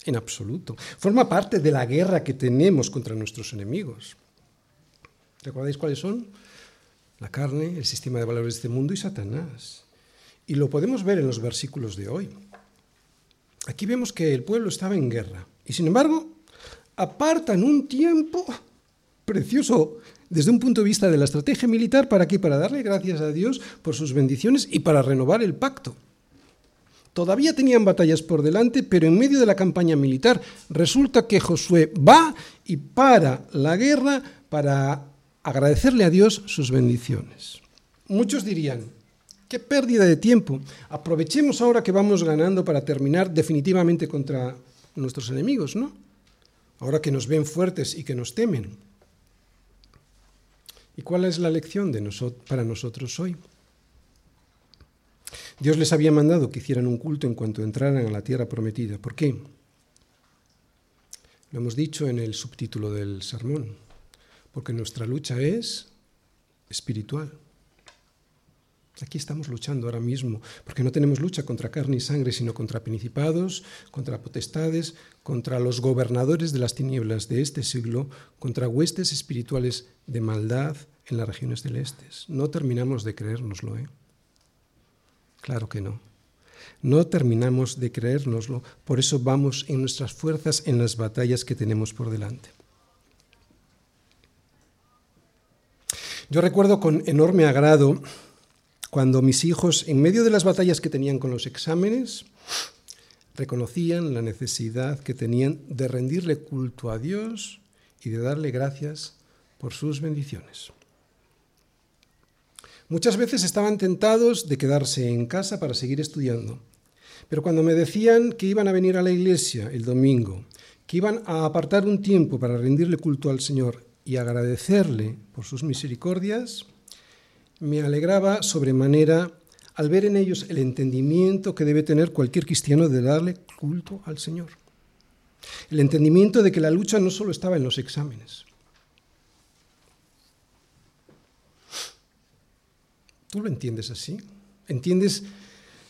En absoluto. Forma parte de la guerra que tenemos contra nuestros enemigos. ¿Recordáis cuáles son? La carne, el sistema de valores de este mundo y Satanás. Y lo podemos ver en los versículos de hoy. Aquí vemos que el pueblo estaba en guerra. Y sin embargo, apartan un tiempo precioso desde un punto de vista de la estrategia militar para aquí, para darle gracias a Dios por sus bendiciones y para renovar el pacto. Todavía tenían batallas por delante, pero en medio de la campaña militar resulta que Josué va y para la guerra para agradecerle a Dios sus bendiciones. Muchos dirían, qué pérdida de tiempo, aprovechemos ahora que vamos ganando para terminar definitivamente contra nuestros enemigos, ¿no? ahora que nos ven fuertes y que nos temen. ¿Y cuál es la lección para nosotros hoy? Dios les había mandado que hicieran un culto en cuanto entraran a la tierra prometida. ¿Por qué? Lo hemos dicho en el subtítulo del sermón. Porque nuestra lucha es espiritual. Aquí estamos luchando ahora mismo, porque no tenemos lucha contra carne y sangre, sino contra principados, contra potestades, contra los gobernadores de las tinieblas de este siglo, contra huestes espirituales de maldad en las regiones celestes. No terminamos de creérnoslo, ¿eh? Claro que no. No terminamos de creérnoslo, por eso vamos en nuestras fuerzas en las batallas que tenemos por delante. Yo recuerdo con enorme agrado cuando mis hijos, en medio de las batallas que tenían con los exámenes, reconocían la necesidad que tenían de rendirle culto a Dios y de darle gracias por sus bendiciones. Muchas veces estaban tentados de quedarse en casa para seguir estudiando, pero cuando me decían que iban a venir a la iglesia el domingo, que iban a apartar un tiempo para rendirle culto al Señor y agradecerle por sus misericordias, me alegraba sobremanera al ver en ellos el entendimiento que debe tener cualquier cristiano de darle culto al Señor. El entendimiento de que la lucha no solo estaba en los exámenes. ¿Tú lo entiendes así? ¿Entiendes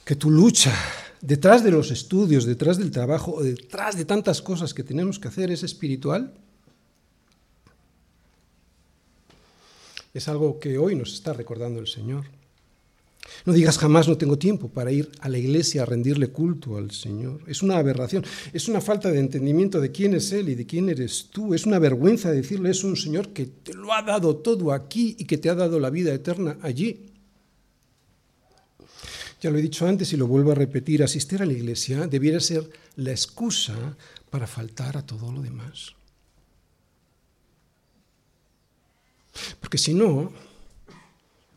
que tu lucha detrás de los estudios, detrás del trabajo, detrás de tantas cosas que tenemos que hacer es espiritual? Es algo que hoy nos está recordando el Señor. No digas jamás no tengo tiempo para ir a la iglesia a rendirle culto al Señor. Es una aberración, es una falta de entendimiento de quién es Él y de quién eres tú. Es una vergüenza decirle es un Señor que te lo ha dado todo aquí y que te ha dado la vida eterna allí. Ya lo he dicho antes y lo vuelvo a repetir, asistir a la iglesia debiera ser la excusa para faltar a todo lo demás. Porque si no,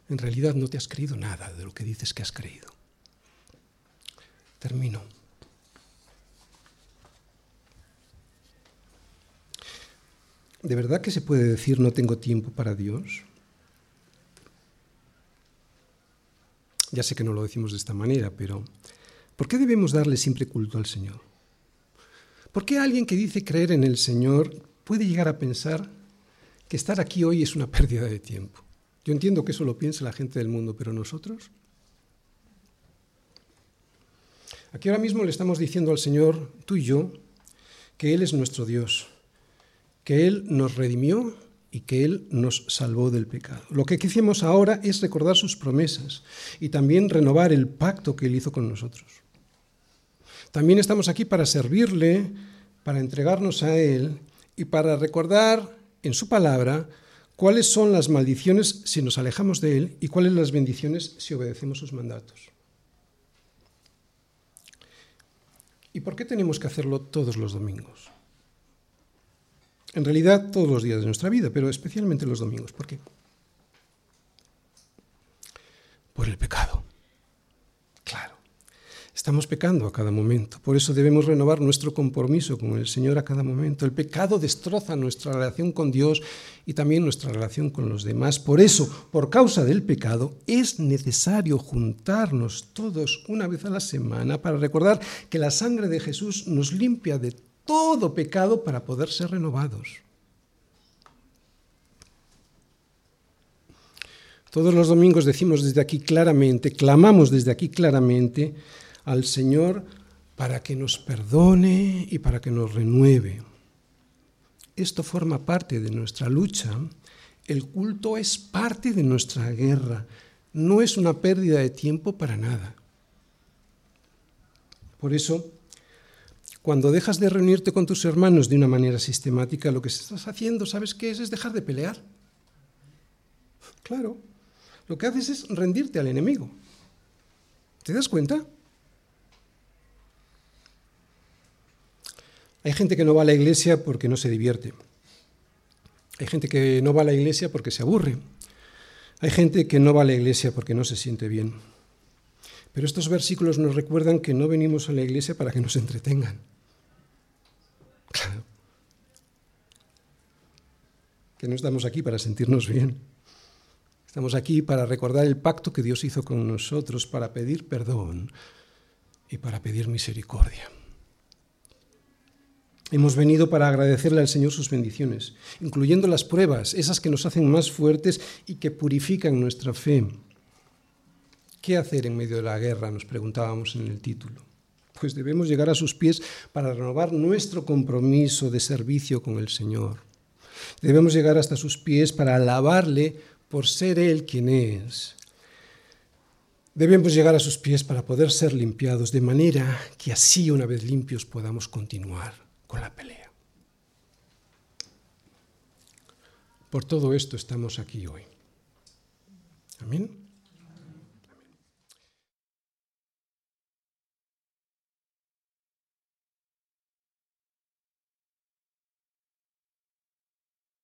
en realidad no te has creído nada de lo que dices que has creído. Termino. ¿De verdad que se puede decir no tengo tiempo para Dios? Ya sé que no lo decimos de esta manera, pero ¿por qué debemos darle siempre culto al Señor? ¿Por qué alguien que dice creer en el Señor puede llegar a pensar que estar aquí hoy es una pérdida de tiempo. Yo entiendo que eso lo piensa la gente del mundo, pero nosotros. Aquí ahora mismo le estamos diciendo al Señor, tú y yo, que Él es nuestro Dios, que Él nos redimió y que Él nos salvó del pecado. Lo que hicimos ahora es recordar sus promesas y también renovar el pacto que Él hizo con nosotros. También estamos aquí para servirle, para entregarnos a Él y para recordar en su palabra cuáles son las maldiciones si nos alejamos de Él y cuáles las bendiciones si obedecemos sus mandatos. ¿Y por qué tenemos que hacerlo todos los domingos? En realidad todos los días de nuestra vida, pero especialmente los domingos. ¿Por qué? Por el pecado. Estamos pecando a cada momento, por eso debemos renovar nuestro compromiso con el Señor a cada momento. El pecado destroza nuestra relación con Dios y también nuestra relación con los demás. Por eso, por causa del pecado, es necesario juntarnos todos una vez a la semana para recordar que la sangre de Jesús nos limpia de todo pecado para poder ser renovados. Todos los domingos decimos desde aquí claramente, clamamos desde aquí claramente, al Señor para que nos perdone y para que nos renueve. Esto forma parte de nuestra lucha. El culto es parte de nuestra guerra. No es una pérdida de tiempo para nada. Por eso, cuando dejas de reunirte con tus hermanos de una manera sistemática, lo que estás haciendo, ¿sabes qué es? Es dejar de pelear. Claro, lo que haces es rendirte al enemigo. ¿Te das cuenta? Hay gente que no va a la iglesia porque no se divierte. Hay gente que no va a la iglesia porque se aburre. Hay gente que no va a la iglesia porque no se siente bien. Pero estos versículos nos recuerdan que no venimos a la iglesia para que nos entretengan. Claro. que no estamos aquí para sentirnos bien. Estamos aquí para recordar el pacto que Dios hizo con nosotros, para pedir perdón y para pedir misericordia. Hemos venido para agradecerle al Señor sus bendiciones, incluyendo las pruebas, esas que nos hacen más fuertes y que purifican nuestra fe. ¿Qué hacer en medio de la guerra? Nos preguntábamos en el título. Pues debemos llegar a sus pies para renovar nuestro compromiso de servicio con el Señor. Debemos llegar hasta sus pies para alabarle por ser Él quien es. Debemos llegar a sus pies para poder ser limpiados, de manera que así, una vez limpios, podamos continuar con la pelea. Por todo esto estamos aquí hoy. Amén.